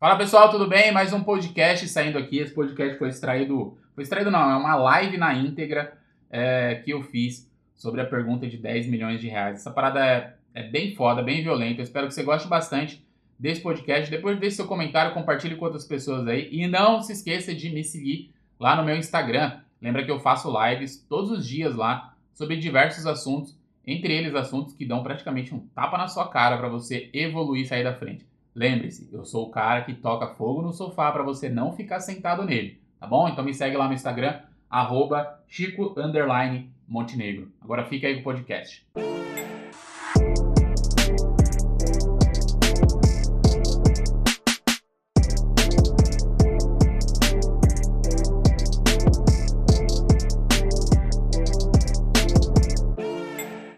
Fala pessoal, tudo bem? Mais um podcast saindo aqui. Esse podcast foi extraído. Foi extraído não, é uma live na íntegra é, que eu fiz sobre a pergunta de 10 milhões de reais. Essa parada é, é bem foda, bem violenta. Eu espero que você goste bastante desse podcast. Depois deixe seu comentário, compartilhe com outras pessoas aí. E não se esqueça de me seguir lá no meu Instagram. Lembra que eu faço lives todos os dias lá sobre diversos assuntos, entre eles assuntos que dão praticamente um tapa na sua cara para você evoluir e sair da frente. Lembre-se, eu sou o cara que toca fogo no sofá para você não ficar sentado nele, tá bom? Então me segue lá no Instagram, arroba Chico Montenegro. Agora fica aí com o podcast.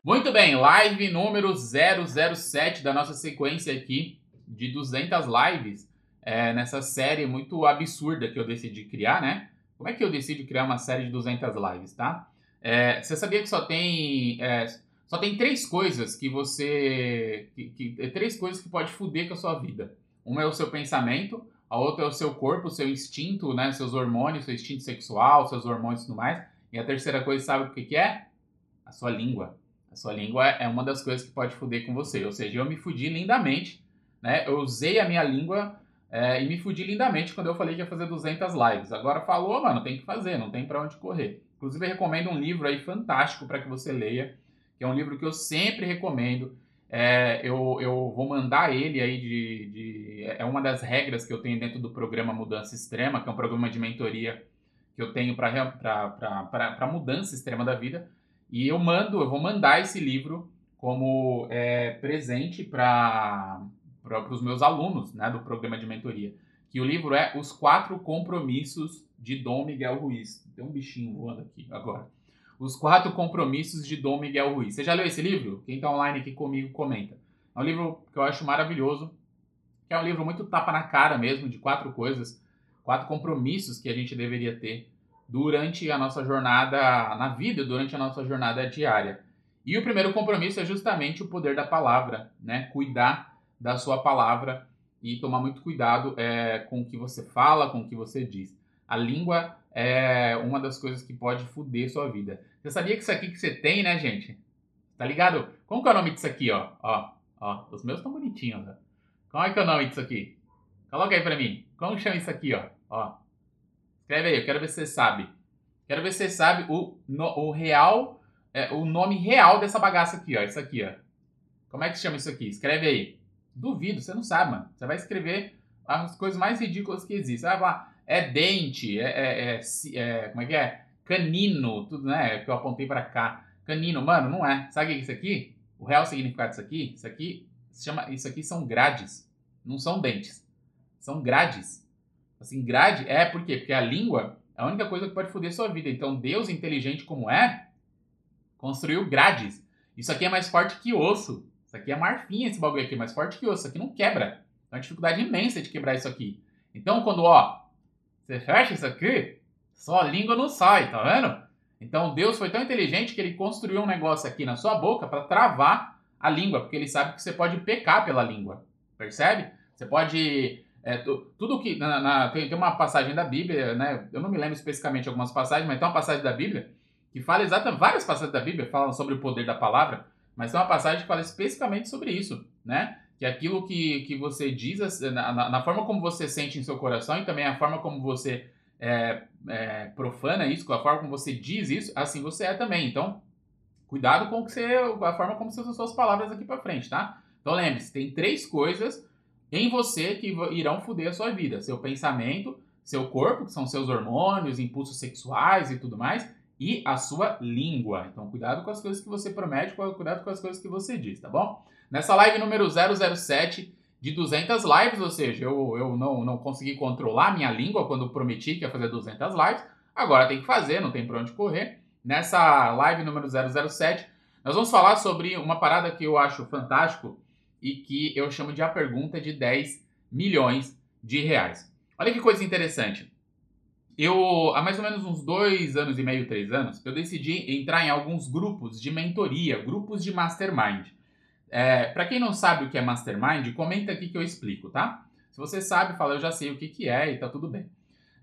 Muito bem, live número 007 da nossa sequência aqui de 200 lives é, nessa série muito absurda que eu decidi criar, né? Como é que eu decido criar uma série de 200 lives, tá? É, você sabia que só tem é, só tem três coisas que você que, que, é três coisas que pode foder com a sua vida. Uma é o seu pensamento, a outra é o seu corpo, o seu instinto, né? Seus hormônios, seu instinto sexual, seus hormônios e tudo mais. E a terceira coisa, sabe o que, que é? A sua língua. A sua língua é uma das coisas que pode foder com você. Ou seja, eu me fudi lindamente né? Eu usei a minha língua é, e me fudi lindamente quando eu falei que ia fazer 200 lives. Agora falou, mano, tem que fazer, não tem para onde correr. Inclusive, eu recomendo um livro aí fantástico para que você leia, que é um livro que eu sempre recomendo. É, eu, eu vou mandar ele aí de, de, É uma das regras que eu tenho dentro do programa Mudança Extrema, que é um programa de mentoria que eu tenho para mudança extrema da vida. E eu mando, eu vou mandar esse livro como é, presente para para os meus alunos né, do programa de mentoria. Que o livro é Os Quatro Compromissos de Dom Miguel Ruiz. Tem um bichinho voando aqui agora. Os Quatro Compromissos de Dom Miguel Ruiz. Você já leu esse livro? Quem está online aqui comigo comenta. É um livro que eu acho maravilhoso, que é um livro muito tapa na cara mesmo, de quatro coisas, quatro compromissos que a gente deveria ter durante a nossa jornada na vida, durante a nossa jornada diária. E o primeiro compromisso é justamente o poder da palavra, né? Cuidar da sua palavra e tomar muito cuidado é, com o que você fala, com o que você diz. A língua é uma das coisas que pode foder sua vida. Você sabia que isso aqui que você tem, né, gente? Tá ligado? Como que é o nome disso aqui, ó? Ó, ó. Os meus estão bonitinhos, ó. Como é que é o nome disso aqui? Coloca aí pra mim. Como chama isso aqui, ó? Ó. Escreve aí, eu quero ver se você sabe. Quero ver se você sabe o, no, o real, é, o nome real dessa bagaça aqui, ó. Isso aqui, ó. Como é que chama isso aqui? Escreve aí. Duvido, você não sabe, mano. Você vai escrever as coisas mais ridículas que existem. Você vai falar, é dente, é, é, é, é, como é que é? Canino, tudo, né? Que eu apontei para cá. Canino, mano, não é. Sabe o que é isso aqui? O real significado disso aqui? Isso aqui se chama, isso aqui são grades. Não são dentes. São grades. Assim, grade é por quê? Porque a língua é a única coisa que pode foder sua vida. Então, Deus, inteligente como é, construiu grades. Isso aqui é mais forte que osso. Isso aqui é marfim, esse bagulho aqui, mais forte que osso. Isso aqui não quebra. É uma dificuldade imensa de quebrar isso aqui. Então, quando, ó, você fecha isso aqui, sua língua não sai, tá vendo? Então, Deus foi tão inteligente que ele construiu um negócio aqui na sua boca para travar a língua, porque ele sabe que você pode pecar pela língua. Percebe? Você pode. É, tudo que. Na, na, tem, tem, uma passagem da Bíblia, né? Eu não me lembro especificamente algumas passagens, mas tem uma passagem da Bíblia que fala exatamente. Várias passagens da Bíblia falam sobre o poder da palavra. Mas tem uma passagem que fala especificamente sobre isso, né? Que aquilo que, que você diz, na, na, na forma como você sente em seu coração e também a forma como você é, é, profana isso, com a forma como você diz isso, assim você é também. Então, cuidado com que você, a forma como você usa suas palavras aqui para frente, tá? Então lembre-se, tem três coisas em você que irão foder a sua vida: seu pensamento, seu corpo, que são seus hormônios, impulsos sexuais e tudo mais, e a sua língua. Então, cuidado com as coisas que você promete, cuidado com as coisas que você diz, tá bom? Nessa live número 007 de 200 lives, ou seja, eu, eu não, não consegui controlar minha língua quando prometi que ia fazer 200 lives, agora tem que fazer, não tem pra onde correr. Nessa live número 007, nós vamos falar sobre uma parada que eu acho fantástico e que eu chamo de a pergunta de 10 milhões de reais. Olha que coisa interessante eu, há mais ou menos uns dois anos e meio, três anos, eu decidi entrar em alguns grupos de mentoria, grupos de mastermind. É, para quem não sabe o que é mastermind, comenta aqui que eu explico, tá? Se você sabe, fala, eu já sei o que, que é e tá tudo bem.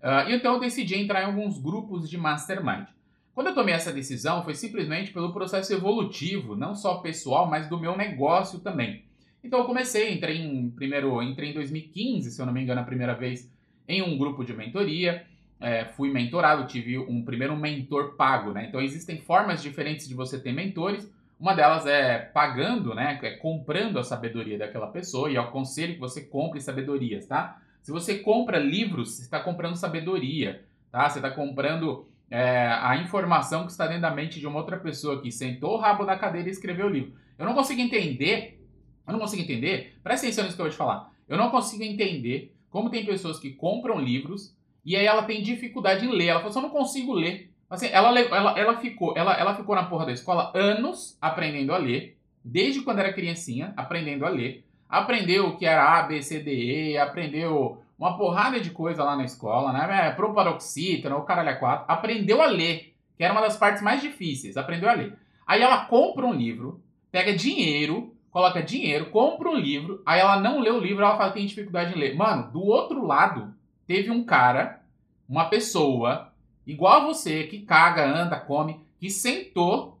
Uh, então eu decidi entrar em alguns grupos de mastermind. Quando eu tomei essa decisão, foi simplesmente pelo processo evolutivo, não só pessoal, mas do meu negócio também. Então eu comecei, entrei em primeiro, entrei em 2015, se eu não me engano, a primeira vez em um grupo de mentoria. É, fui mentorado, tive um primeiro mentor pago, né? Então existem formas diferentes de você ter mentores. Uma delas é pagando, né? É comprando a sabedoria daquela pessoa e eu aconselho que você compre sabedorias, tá? Se você compra livros, você está comprando sabedoria, tá? Você está comprando é, a informação que está dentro da mente de uma outra pessoa que sentou o rabo na cadeira e escreveu o livro. Eu não consigo entender, eu não consigo entender, presta atenção nisso que eu vou te falar. Eu não consigo entender como tem pessoas que compram livros e aí ela tem dificuldade em ler. Ela assim, eu não consigo ler. Assim, ela, ela, ela, ficou, ela, ela ficou na porra da escola anos aprendendo a ler, desde quando era criancinha, aprendendo a ler. Aprendeu o que era A, B, C, D, E, aprendeu uma porrada de coisa lá na escola, né? É, proparoxítona, o caralho a quatro. Aprendeu a ler, que era uma das partes mais difíceis. Aprendeu a ler. Aí ela compra um livro, pega dinheiro, coloca dinheiro, compra um livro, aí ela não lê o livro, ela fala que tem dificuldade em ler. Mano, do outro lado, teve um cara, uma pessoa, igual a você, que caga, anda, come, que sentou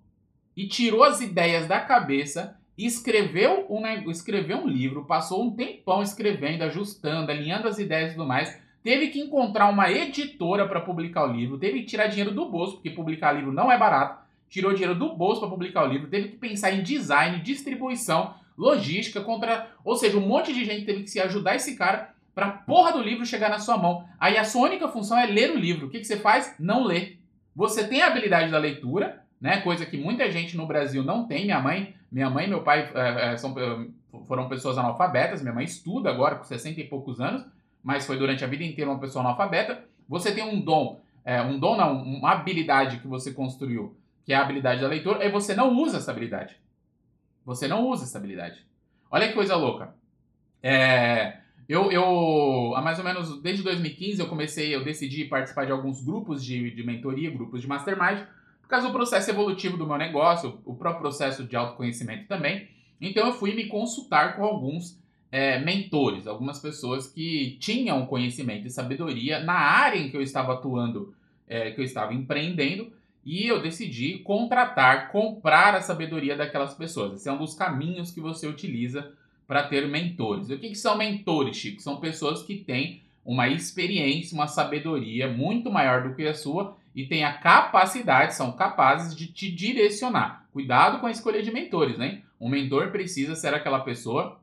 e tirou as ideias da cabeça escreveu um, escreveu um livro, passou um tempão escrevendo, ajustando, alinhando as ideias e tudo mais. Teve que encontrar uma editora para publicar o livro, teve que tirar dinheiro do bolso, porque publicar livro não é barato. Tirou dinheiro do bolso para publicar o livro, teve que pensar em design, distribuição, logística, contra. Ou seja, um monte de gente teve que se ajudar esse cara para a porra do livro chegar na sua mão. Aí a sua única função é ler o livro. O que, que você faz? Não lê. Você tem a habilidade da leitura, né? Coisa que muita gente no Brasil não tem. Minha mãe, minha mãe e meu pai é, são, foram pessoas analfabetas. Minha mãe estuda agora com 60 e poucos anos, mas foi durante a vida inteira uma pessoa analfabeta. Você tem um dom, é, um dom não, uma habilidade que você construiu, que é a habilidade da leitura, e você não usa essa habilidade. Você não usa essa habilidade. Olha que coisa louca. É, eu, eu, há mais ou menos desde 2015, eu comecei, eu decidi participar de alguns grupos de, de mentoria, grupos de mastermind, por causa do processo evolutivo do meu negócio, o próprio processo de autoconhecimento também. Então eu fui me consultar com alguns é, mentores, algumas pessoas que tinham conhecimento e sabedoria na área em que eu estava atuando, é, que eu estava empreendendo, e eu decidi contratar, comprar a sabedoria daquelas pessoas. Esse é um dos caminhos que você utiliza para ter mentores. E o que, que são mentores, Chico? São pessoas que têm uma experiência, uma sabedoria muito maior do que a sua e têm a capacidade, são capazes de te direcionar. Cuidado com a escolha de mentores, né? Um mentor precisa ser aquela pessoa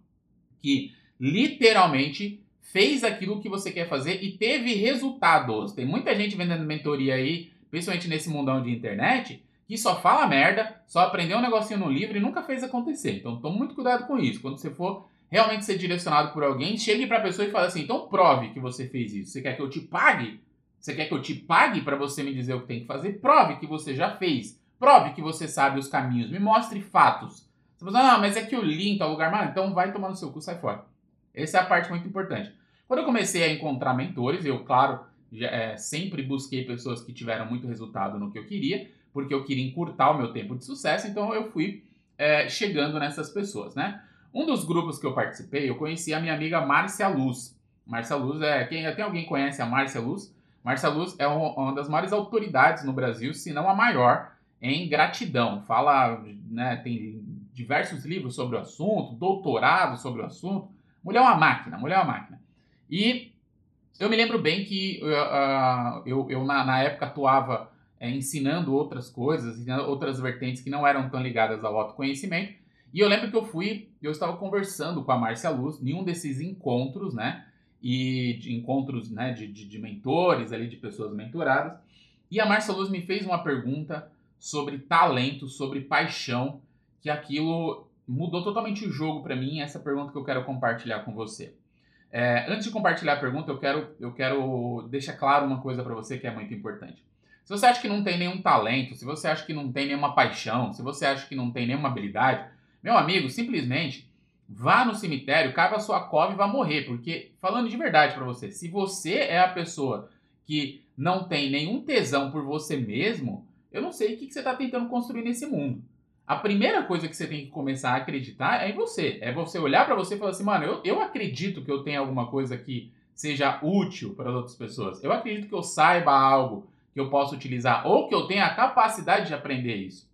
que literalmente fez aquilo que você quer fazer e teve resultados. Tem muita gente vendendo mentoria aí, principalmente nesse mundão de internet, que só fala merda, só aprendeu um negocinho no livro e nunca fez acontecer. Então tome muito cuidado com isso. Quando você for realmente ser direcionado por alguém, chegue para a pessoa e fale assim: então prove que você fez isso. Você quer que eu te pague? Você quer que eu te pague para você me dizer o que tem que fazer? Prove que você já fez. Prove que você sabe os caminhos. Me mostre fatos. Você fala, ah, mas é que eu li em tal lugar. Mano, então vai tomar no seu cu, sai fora. Essa é a parte muito importante. Quando eu comecei a encontrar mentores, eu, claro, já, é, sempre busquei pessoas que tiveram muito resultado no que eu queria, porque eu queria encurtar o meu tempo de sucesso, então eu fui é, chegando nessas pessoas, né? Um dos grupos que eu participei, eu conheci a minha amiga Márcia Luz. Márcia Luz é. Quem, tem alguém conhece a Márcia Luz? Márcia Luz é uma das maiores autoridades no Brasil, se não a maior, em gratidão. Fala, né, tem diversos livros sobre o assunto, doutorado sobre o assunto. Mulher é uma máquina, mulher é uma máquina. E eu me lembro bem que uh, eu, eu na, na, época atuava é, ensinando outras coisas, outras vertentes que não eram tão ligadas ao autoconhecimento. E eu lembro que eu fui, eu estava conversando com a Márcia Luz em um desses encontros, né? e de encontros né, de, de, de, mentores ali, de pessoas mentoradas. E a Marcia Luz me fez uma pergunta sobre talento, sobre paixão, que aquilo mudou totalmente o jogo para mim. Essa pergunta que eu quero compartilhar com você. É, antes de compartilhar a pergunta, eu quero, eu quero deixar claro uma coisa para você que é muito importante. Se você acha que não tem nenhum talento, se você acha que não tem nenhuma paixão, se você acha que não tem nenhuma habilidade, meu amigo, simplesmente vá no cemitério, cava a sua cova e vá morrer. Porque, falando de verdade para você, se você é a pessoa que não tem nenhum tesão por você mesmo, eu não sei o que, você está tentando construir nesse mundo. a primeira coisa que você tem que começar a acreditar é em você. É você olhar para você e falar assim, mano, eu, eu acredito que eu tenho alguma coisa que seja útil para as outras pessoas. Eu acredito que eu saiba algo que eu possa utilizar ou que eu tenha a capacidade de aprender isso.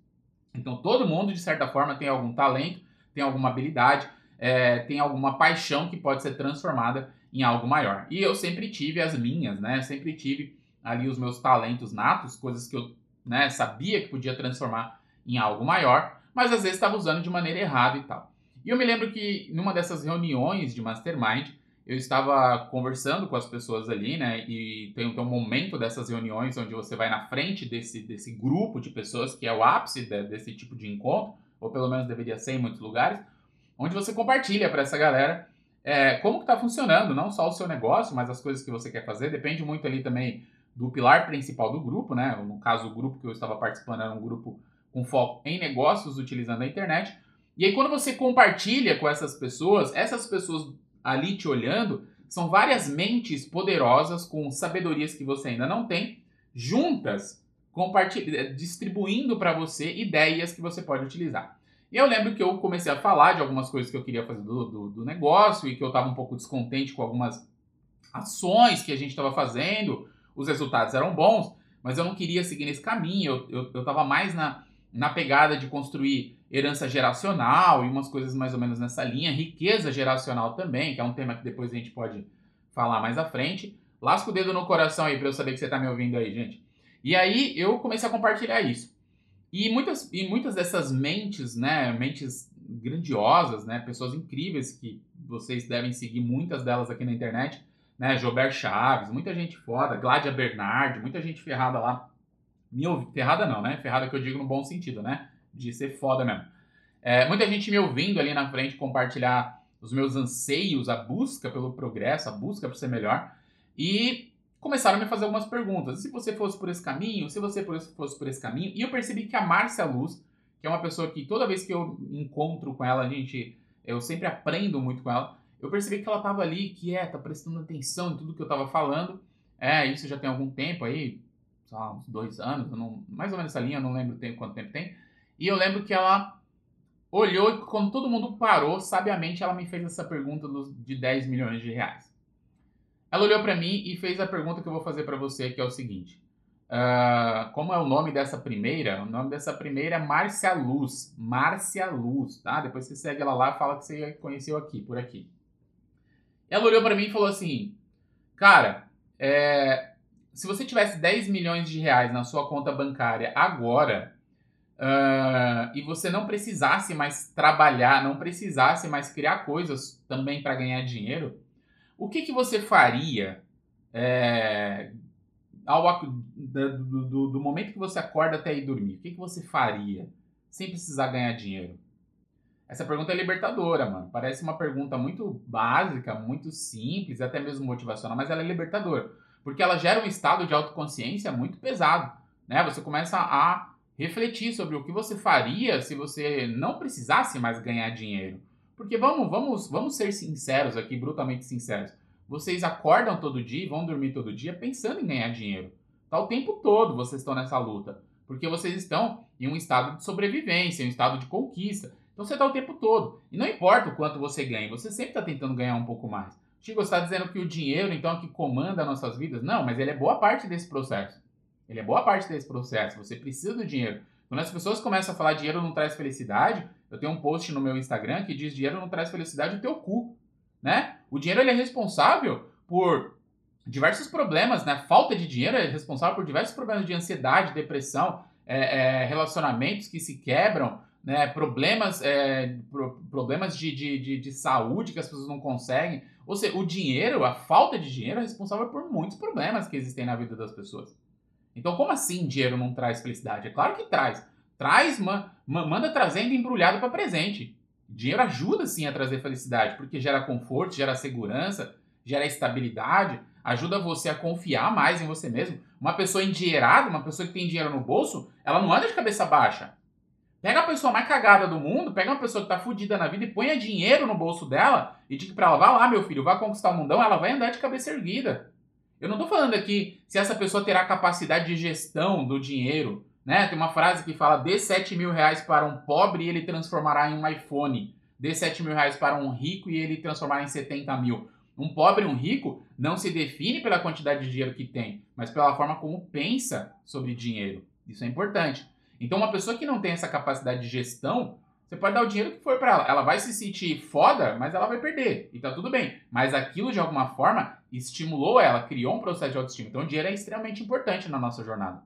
Então, todo mundo, de certa forma, tem algum talento, tem alguma habilidade, é, tem alguma paixão que pode ser transformada em algo maior. E eu sempre tive as minhas, né? Sempre tive ali os meus talentos natos, coisas que eu né, sabia que podia transformar em algo maior, mas às vezes estava usando de maneira errada e tal. E eu me lembro que numa dessas reuniões de mastermind, eu estava conversando com as pessoas ali, né? E tem, tem um momento dessas reuniões onde você vai na frente desse, desse grupo de pessoas, que é o ápice de, desse tipo de encontro, ou pelo menos deveria ser em muitos lugares, onde você compartilha para essa galera é, como que está funcionando, não só o seu negócio, mas as coisas que você quer fazer. Depende muito ali também do pilar principal do grupo, né? No caso, o grupo que eu estava participando era um grupo com foco em negócios utilizando a internet. E aí, quando você compartilha com essas pessoas, essas pessoas ali te olhando são várias mentes poderosas com sabedorias que você ainda não tem, juntas, distribuindo para você ideias que você pode utilizar. E eu lembro que eu comecei a falar de algumas coisas que eu queria fazer do, do, do negócio e que eu estava um pouco descontente com algumas ações que a gente estava fazendo. Os resultados eram bons, mas eu não queria seguir nesse caminho. Eu estava mais na, na pegada de construir herança geracional e umas coisas mais ou menos nessa linha, riqueza geracional também, que é um tema que depois a gente pode falar mais à frente. Lasca o dedo no coração aí para eu saber que você está me ouvindo aí, gente. E aí eu comecei a compartilhar isso. E muitas, e muitas dessas mentes, né, mentes grandiosas, né, pessoas incríveis que vocês devem seguir, muitas delas aqui na internet, né, Jober Chaves, muita gente foda, Gládia Bernardi, muita gente ferrada lá me ouvindo. Ferrada não, né? Ferrada que eu digo no bom sentido, né? De ser foda mesmo. É, muita gente me ouvindo ali na frente compartilhar os meus anseios, a busca pelo progresso, a busca por ser melhor. E começaram a me fazer algumas perguntas. Se você fosse por esse caminho, se você fosse por esse caminho. E eu percebi que a Márcia Luz, que é uma pessoa que toda vez que eu encontro com ela, a gente, eu sempre aprendo muito com ela. Eu percebi que ela estava ali quieta, prestando atenção em tudo que eu estava falando. É, isso já tem algum tempo aí, sei lá, uns dois anos, não, mais ou menos essa linha, eu não lembro tempo, quanto tempo tem. E eu lembro que ela olhou e quando todo mundo parou, sabiamente ela me fez essa pergunta de 10 milhões de reais. Ela olhou para mim e fez a pergunta que eu vou fazer para você, que é o seguinte. Uh, como é o nome dessa primeira? O nome dessa primeira é Márcia Luz. Márcia Luz, tá? Depois você segue ela lá e fala que você conheceu aqui, por aqui. Ela olhou para mim e falou assim: Cara, é, se você tivesse 10 milhões de reais na sua conta bancária agora uh, e você não precisasse mais trabalhar, não precisasse mais criar coisas também para ganhar dinheiro, o que, que você faria é, ao, do, do, do, momento que você acorda até ir dormir? O que, que você faria sem precisar ganhar dinheiro? Essa pergunta é libertadora, mano. Parece uma pergunta muito básica, muito simples, até mesmo motivacional, mas ela é libertadora porque ela gera um estado de autoconsciência muito pesado, né? Você começa a refletir sobre o que você faria se você não precisasse mais ganhar dinheiro. Porque vamos, vamos, vamos ser sinceros aqui, brutalmente sinceros. Vocês acordam todo dia e vão dormir todo dia pensando em ganhar dinheiro. Tá o tempo todo vocês estão nessa luta, porque vocês estão em um estado de sobrevivência, um estado de conquista. Então você está o tempo todo. E não importa o quanto você ganha, você sempre está tentando ganhar um pouco mais. Chico, está dizendo que o dinheiro, então, é que comanda nossas vidas? Não, mas ele é boa parte desse processo. Ele é boa parte desse processo. Você precisa do dinheiro. Quando as pessoas começam a falar dinheiro não traz felicidade, eu tenho um post no meu Instagram que diz dinheiro não traz felicidade o teu cu, né? O dinheiro ele é responsável por diversos problemas, né? Falta de dinheiro é responsável por diversos problemas de ansiedade, depressão, é, é, relacionamentos que se quebram, né? Problemas, é, pro, problemas de, de, de, de saúde que as pessoas não conseguem. Ou seja, o dinheiro, a falta de dinheiro é responsável por muitos problemas que existem na vida das pessoas. Então, como assim dinheiro não traz felicidade? É claro que traz. Traz, ma, ma, manda trazendo embrulhado para presente. Dinheiro ajuda sim a trazer felicidade, porque gera conforto, gera segurança, gera estabilidade, ajuda você a confiar mais em você mesmo. Uma pessoa endinheirada, uma pessoa que tem dinheiro no bolso, ela não anda de cabeça baixa. Pega a pessoa mais cagada do mundo, pega uma pessoa que tá fudida na vida e põe dinheiro no bolso dela e diga pra ela, vá lá, meu filho, vá conquistar o mundão, ela vai andar de cabeça erguida. Eu não tô falando aqui se essa pessoa terá capacidade de gestão do dinheiro, Né? Tem uma frase que fala: dê 7 mil reais para um pobre e ele transformará em um iPhone. Dê 7 mil reais para um rico e ele transformará em 70 mil. Um pobre e um rico não se define pela quantidade de dinheiro que tem, mas pela forma como pensa sobre dinheiro. Isso é importante. Então, uma pessoa que não tem essa capacidade de gestão, você pode dar o dinheiro que for para ela. Ela vai se sentir foda, mas ela vai perder. E tá tudo bem. Mas aquilo, de alguma forma, estimulou ela, criou um processo de autoestima. Então, o dinheiro é extremamente importante na nossa jornada.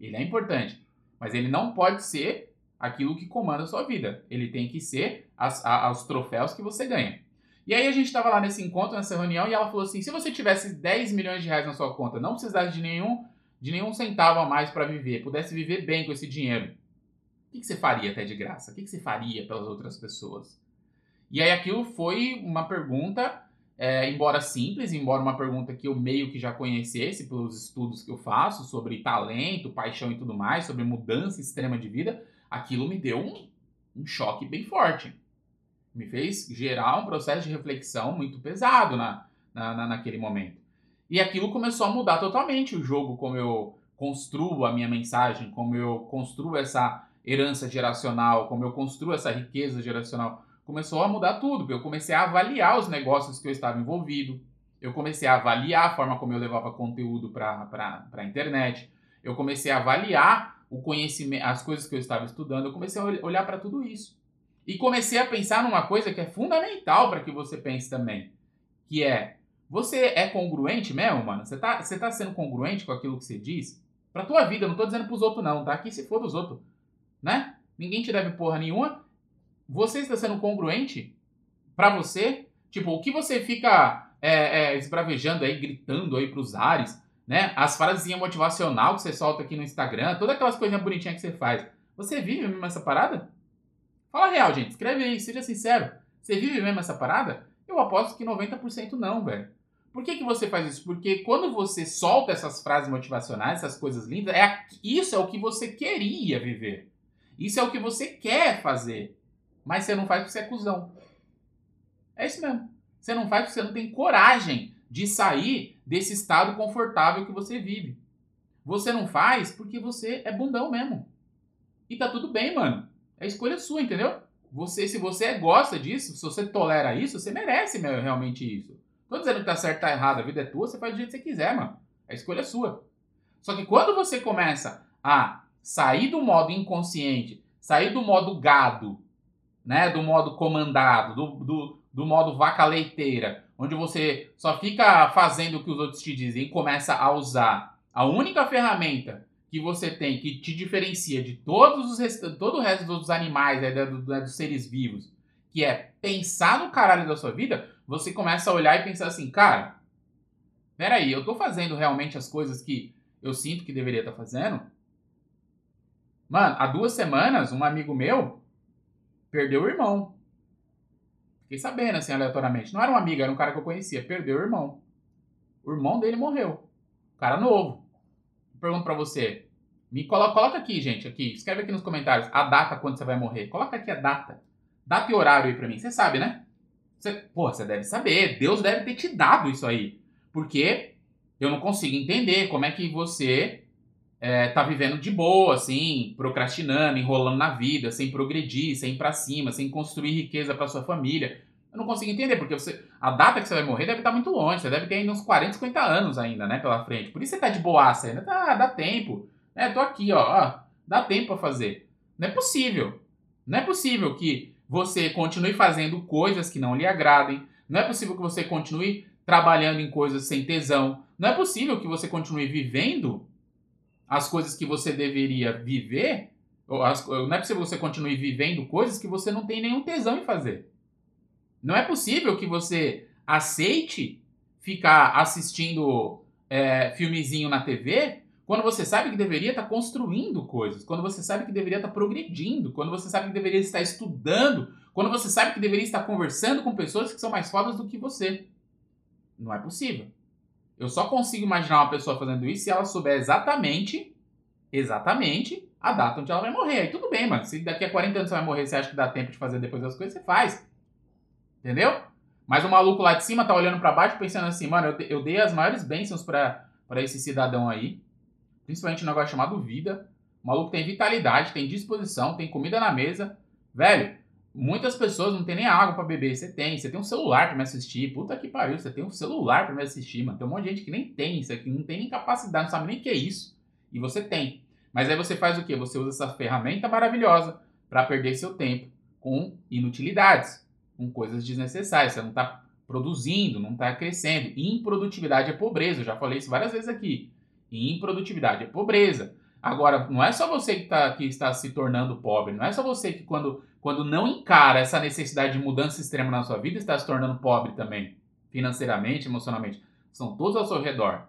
Ele é importante. Mas ele não pode ser aquilo que comanda a sua vida. Ele tem que ser as, a, os troféus que você ganha. E aí a gente estava lá nesse encontro, nessa reunião, e ela falou assim: se você tivesse 10 milhões de reais na sua conta, não precisasse de nenhum, de nenhum centavo a mais para viver, pudesse viver bem com esse dinheiro, o que, que você faria até de graça? O que, que você faria pelas outras pessoas? E aí aquilo foi uma pergunta, é, embora simples, embora uma pergunta que eu meio que já conhecesse pelos estudos que eu faço sobre talento, paixão e tudo mais, sobre mudança extrema de vida, aquilo me deu um, um choque bem forte me fez gerar um processo de reflexão muito pesado na, na, na, naquele momento. E aquilo começou a mudar totalmente o jogo, como eu construo a minha mensagem, como eu construo essa herança geracional, como eu construo essa riqueza geracional. Começou a mudar tudo, eu comecei a avaliar os negócios que eu estava envolvido, eu comecei a avaliar a forma como eu levava conteúdo para a internet, eu comecei a avaliar o conhecimento, as coisas que eu estava estudando, eu comecei a olhar para tudo isso. E comecei a pensar numa coisa que é fundamental para que você pense também, que é você é congruente mesmo, mano? Você tá, você tá sendo congruente com aquilo que você diz? Pra tua vida, não tô dizendo pros outros não, tá? Aqui se for dos outros, né? Ninguém te deve porra nenhuma. Você está sendo congruente para você? Tipo, o que você fica é, é, esbravejando aí, gritando aí pros ares, né? As frases motivacional que você solta aqui no Instagram, todas aquelas coisinhas bonitinhas que você faz. Você vive mesmo essa parada? Fala real, gente. Escreve aí, seja sincero. Você vive mesmo essa parada? Eu aposto que 90% não, velho. Por que, que você faz isso? Porque quando você solta essas frases motivacionais, essas coisas lindas, é, isso é o que você queria viver. Isso é o que você quer fazer. Mas você não faz porque você é cuzão. É isso mesmo. Você não faz porque você não tem coragem de sair desse estado confortável que você vive. Você não faz porque você é bundão mesmo. E tá tudo bem, mano. É escolha sua, entendeu? Você, se você gosta disso, se você tolera isso, você merece realmente isso. Tô dizendo que tá certo, tá errado, a vida é tua, você faz do jeito que você quiser, mano. A escolha é sua. Só que quando você começa a sair do modo inconsciente, sair do modo gado, né, do modo comandado, do, do, do modo vaca leiteira, onde você só fica fazendo o que os outros te dizem e começa a usar a única ferramenta que você tem que te diferencia de todos os todo o resto dos animais, né, do, do, dos seres vivos, que é pensar no caralho da sua vida, você começa a olhar e pensar assim, cara, peraí, eu tô fazendo realmente as coisas que eu sinto que deveria estar tá fazendo? Mano, há duas semanas, um amigo meu perdeu o irmão. Fiquei sabendo, assim, aleatoriamente. Não era um amigo, era um cara que eu conhecia. Perdeu o irmão. O irmão dele morreu. Cara novo pergunto para você. Me coloca, coloca aqui, gente, aqui. Escreve aqui nos comentários a data quando você vai morrer. Coloca aqui a data. Data e horário aí pra mim. Você sabe, né? Você, pô, você deve saber. Deus deve ter te dado isso aí. Porque eu não consigo entender como é que você é, tá vivendo de boa, assim, procrastinando, enrolando na vida, sem progredir, sem ir pra cima, sem construir riqueza para sua família. Eu não consigo entender, porque você, a data que você vai morrer deve estar muito longe. Você deve ter ainda uns 40, 50 anos ainda, né, pela frente. Por isso você tá de boaça ainda. Tá, dá tempo. É, tô aqui, ó, ó. Dá tempo para fazer. Não é possível. Não é possível que você continue fazendo coisas que não lhe agradem. Não é possível que você continue trabalhando em coisas sem tesão. Não é possível que você continue vivendo as coisas que você deveria viver. As, não é possível que você continue vivendo coisas que você não tem nenhum tesão em fazer. Não é possível que você aceite ficar assistindo é, filmezinho na TV quando você sabe que deveria estar construindo coisas, quando você sabe que deveria estar progredindo, quando você sabe que deveria estar estudando, quando você sabe que deveria estar conversando com pessoas que são mais fodas do que você. Não é possível. Eu só consigo imaginar uma pessoa fazendo isso se ela souber exatamente, exatamente a data onde ela vai morrer. Aí tudo bem, mano. Se daqui a 40 anos você vai morrer, você acha que dá tempo de fazer depois das coisas, você faz. Entendeu? Mas o maluco lá de cima tá olhando para baixo pensando assim, mano, eu, eu dei as maiores bênçãos para esse cidadão aí. Principalmente um negócio chamado vida. O maluco tem vitalidade, tem disposição, tem comida na mesa. Velho, muitas pessoas não tem nem água para beber. Você tem. Você tem um celular para me assistir. Puta que pariu, você tem um celular para me assistir, mano. Tem um monte de gente que nem tem isso aqui, não tem nem capacidade, não sabe nem o que é isso. E você tem. Mas aí você faz o quê? Você usa essa ferramenta maravilhosa para perder seu tempo com inutilidades, com coisas desnecessárias. Você não está produzindo, não está crescendo. Improdutividade é pobreza. Eu já falei isso várias vezes aqui. Improdutividade é pobreza. Agora, não é só você que, tá, que está se tornando pobre, não é só você que, quando, quando não encara essa necessidade de mudança extrema na sua vida, está se tornando pobre também, financeiramente, emocionalmente. São todos ao seu redor.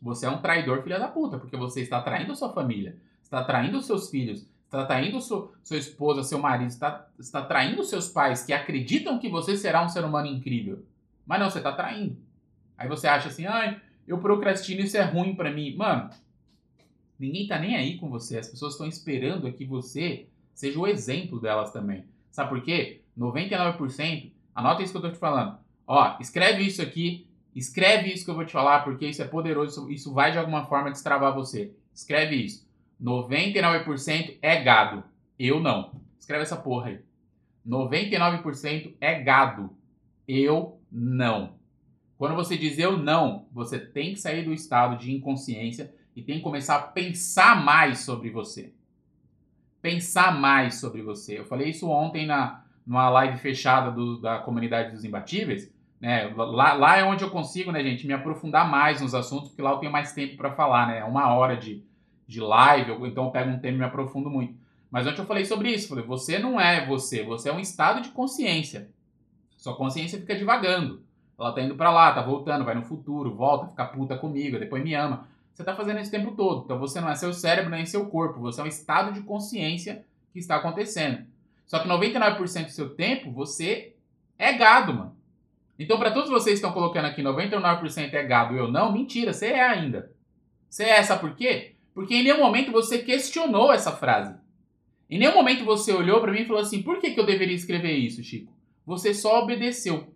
Você é um traidor, filha da puta, porque você está traindo sua família, está traindo seus filhos, está traindo seu, sua esposa, seu marido, está, está traindo seus pais que acreditam que você será um ser humano incrível. Mas não, você está traindo. Aí você acha assim, ai, eu procrastino, isso é ruim para mim. Mano, Ninguém tá nem aí com você. As pessoas estão esperando que você seja o exemplo delas também. Sabe por quê? 99%, anota isso que eu tô te falando. Ó, escreve isso aqui, escreve isso que eu vou te falar, porque isso é poderoso, isso vai de alguma forma destravar você. Escreve isso. 99% é gado. Eu não. Escreve essa porra aí. 99% é gado. Eu não. Quando você diz eu não, você tem que sair do estado de inconsciência e tem que começar a pensar mais sobre você. Pensar mais sobre você. Eu falei isso ontem na numa live fechada do, da comunidade dos imbatíveis. Né? Lá, lá é onde eu consigo, né, gente, me aprofundar mais nos assuntos, porque lá eu tenho mais tempo para falar, né? Uma hora de, de live, eu, então eu pego um tema e me aprofundo muito. Mas ontem eu falei sobre isso. Falei, você não é você, você é um estado de consciência. Sua consciência fica divagando. Ela tá indo para lá, tá voltando, vai no futuro, volta, fica puta comigo, depois me ama. Você está fazendo esse tempo todo. Então você não é seu cérebro nem seu corpo, você é um estado de consciência que está acontecendo. Só que 99% do seu tempo você é gado, mano. Então, para todos vocês que estão colocando aqui 99% é gado eu não, mentira, você é ainda. Você é, sabe por quê? Porque em nenhum momento você questionou essa frase. Em nenhum momento você olhou para mim e falou assim: por que, que eu deveria escrever isso, Chico? Você só obedeceu.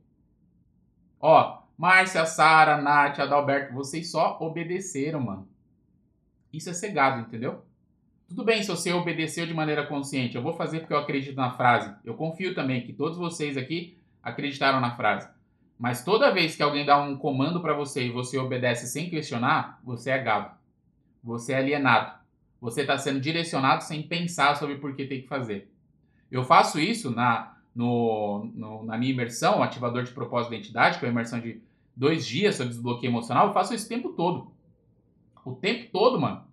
Ó, Márcia, Sara, Nath, Adalberto, vocês só obedeceram, mano. Isso é cegado, entendeu? Tudo bem se você obedeceu de maneira consciente. Eu vou fazer porque eu acredito na frase. Eu confio também que todos vocês aqui acreditaram na frase. Mas toda vez que alguém dá um comando para você e você obedece sem questionar, você é gado. Você é alienado. Você está sendo direcionado sem pensar sobre por que tem que fazer. Eu faço isso na, no, no, na minha imersão, ativador de propósito de identidade, que é uma imersão de dois dias sobre desbloqueio emocional, eu faço isso o tempo todo. O tempo todo, mano.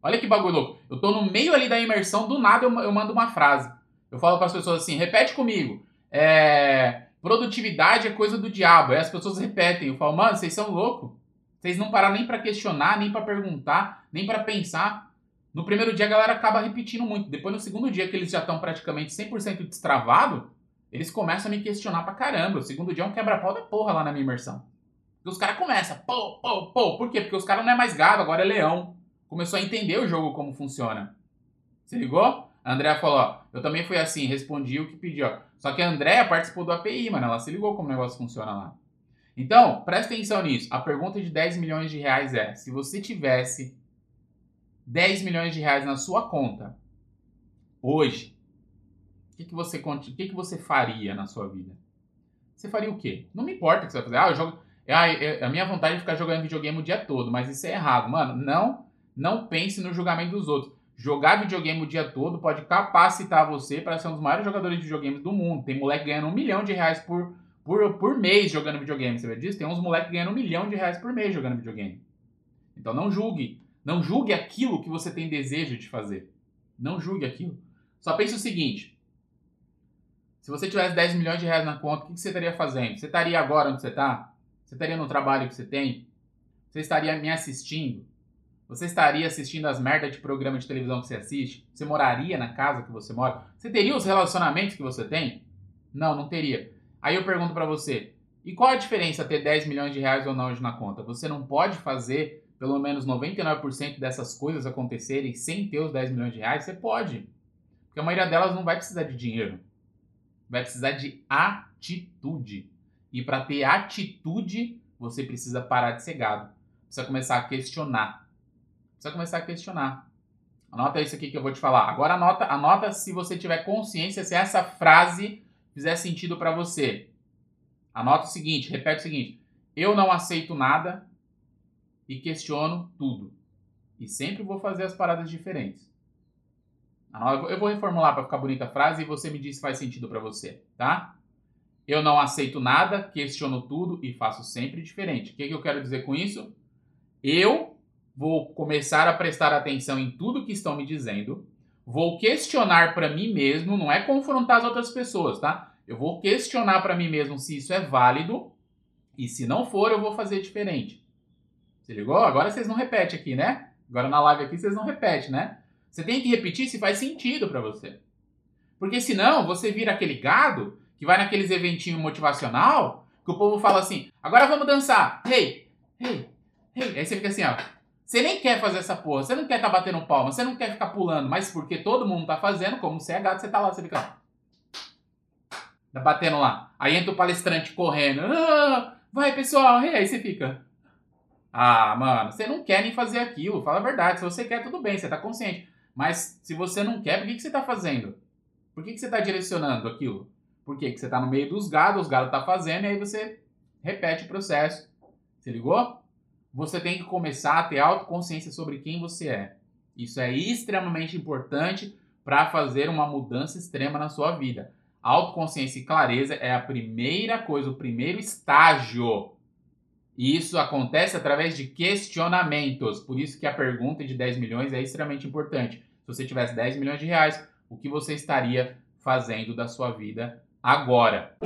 Olha que bagulho louco. Eu tô no meio ali da imersão, do nada eu, eu mando uma frase. Eu falo para as pessoas assim, repete comigo. É, produtividade é coisa do diabo. Aí as pessoas repetem. Eu falo, mano, vocês são loucos. Vocês não param nem para questionar, nem para perguntar, nem para pensar. No primeiro dia a galera acaba repetindo muito. Depois no segundo dia que eles já estão praticamente 100% destravado, eles começam a me questionar pra caramba. O segundo dia é um quebra-pau da porra lá na minha imersão. E os caras começam, pô, pô, pô. Por quê? Porque os caras não é mais gado, agora é leão. Começou a entender o jogo como funciona. Se ligou? A Andrea falou, ó, eu também fui assim, respondi o que pediu, ó. Só que a Andrea participou do API, mano, ela se ligou como o negócio funciona lá. Então, presta atenção nisso. A pergunta de 10 milhões de reais é, se você tivesse 10 milhões de reais na sua conta, hoje, que, que, você, o que, que você faria na sua vida? Você faria o quê? Não me importa o que você vai fazer. Ah, eu jogo, ah, a minha vontade é ficar jogando videogame o dia todo, mas isso é errado. Mano, não, não pense no julgamento dos outros. Jogar videogame o dia todo pode capacitar você para ser um dos maiores jogadores de videogame do mundo. Tem moleque ganhando um milhão de reais por, por, por mês jogando videogame, você vê disso? Tem uns moleques ganhando um milhão de reais por mês jogando videogame. Então não julgue. Não julgue aquilo que você tem desejo de fazer. Não julgue aquilo. Só pense o seguinte. Se você tivesse 10 milhões de reais na conta, o que você estaria fazendo? Você estaria agora onde você está? Você estaria no trabalho que você tem? Você estaria me assistindo? Você estaria assistindo as merdas de programa de televisão que você assiste? Você moraria na casa que você mora? Você teria os relacionamentos que você tem? Não, não teria. Aí eu pergunto para você, e qual a diferença ter 10 milhões de reais ou não hoje na conta? Você não pode fazer pelo menos 99% dessas coisas acontecerem sem ter os 10 milhões de reais? Você pode. Porque a maioria delas não vai precisar de dinheiro. Vai precisar de atitude. E para ter atitude, você precisa parar de ser gado. Precisa começar a questionar. Precisa começar a questionar. Anota isso aqui que eu vou te falar. Agora anota, anota se você tiver consciência se essa frase fizer sentido para você. Anota o seguinte, repete o seguinte: eu não aceito nada e questiono tudo. E sempre vou fazer as paradas diferentes. Eu vou reformular para ficar bonita a frase e você me diz se faz sentido para você, tá? Eu não aceito nada, questiono tudo e faço sempre diferente. O que, que eu quero dizer com isso? Eu vou começar a prestar atenção em tudo que estão me dizendo, vou questionar para mim mesmo, não é confrontar as outras pessoas, tá? Eu vou questionar para mim mesmo se isso é válido e se não for, eu vou fazer diferente. Se ligou? Agora vocês não repetem aqui, né? Agora na live aqui vocês não repetem, né? Você tem que repetir se faz sentido para você. Porque senão você vira aquele gado que vai naqueles eventinhos motivacional que o povo fala assim: agora vamos dançar. Hey, hey, hey. Aí você fica assim, ó. Você nem quer fazer essa porra, você não quer estar tá batendo palma, você não quer ficar pulando, mas porque todo mundo tá fazendo, como você é gado, você tá lá, você fica. Tá batendo lá. Aí entra o palestrante correndo. Ah, vai, pessoal. E aí você fica. Ah, mano, você não quer nem fazer aquilo. Fala a verdade. Se você quer, tudo bem, você tá consciente. Mas se você não quer, por que, que você tá fazendo? Por que, que você tá direcionando aquilo? Por quê? Porque você tá no meio dos gados, os gados tá fazendo, e aí você repete o processo. Se ligou? Você tem que começar a ter autoconsciência sobre quem você é. Isso é extremamente importante para fazer uma mudança extrema na sua vida. Autoconsciência e clareza é a primeira coisa, o primeiro estágio. E isso acontece através de questionamentos. Por isso que a pergunta de 10 milhões é extremamente importante. Se você tivesse 10 milhões de reais, o que você estaria fazendo da sua vida agora.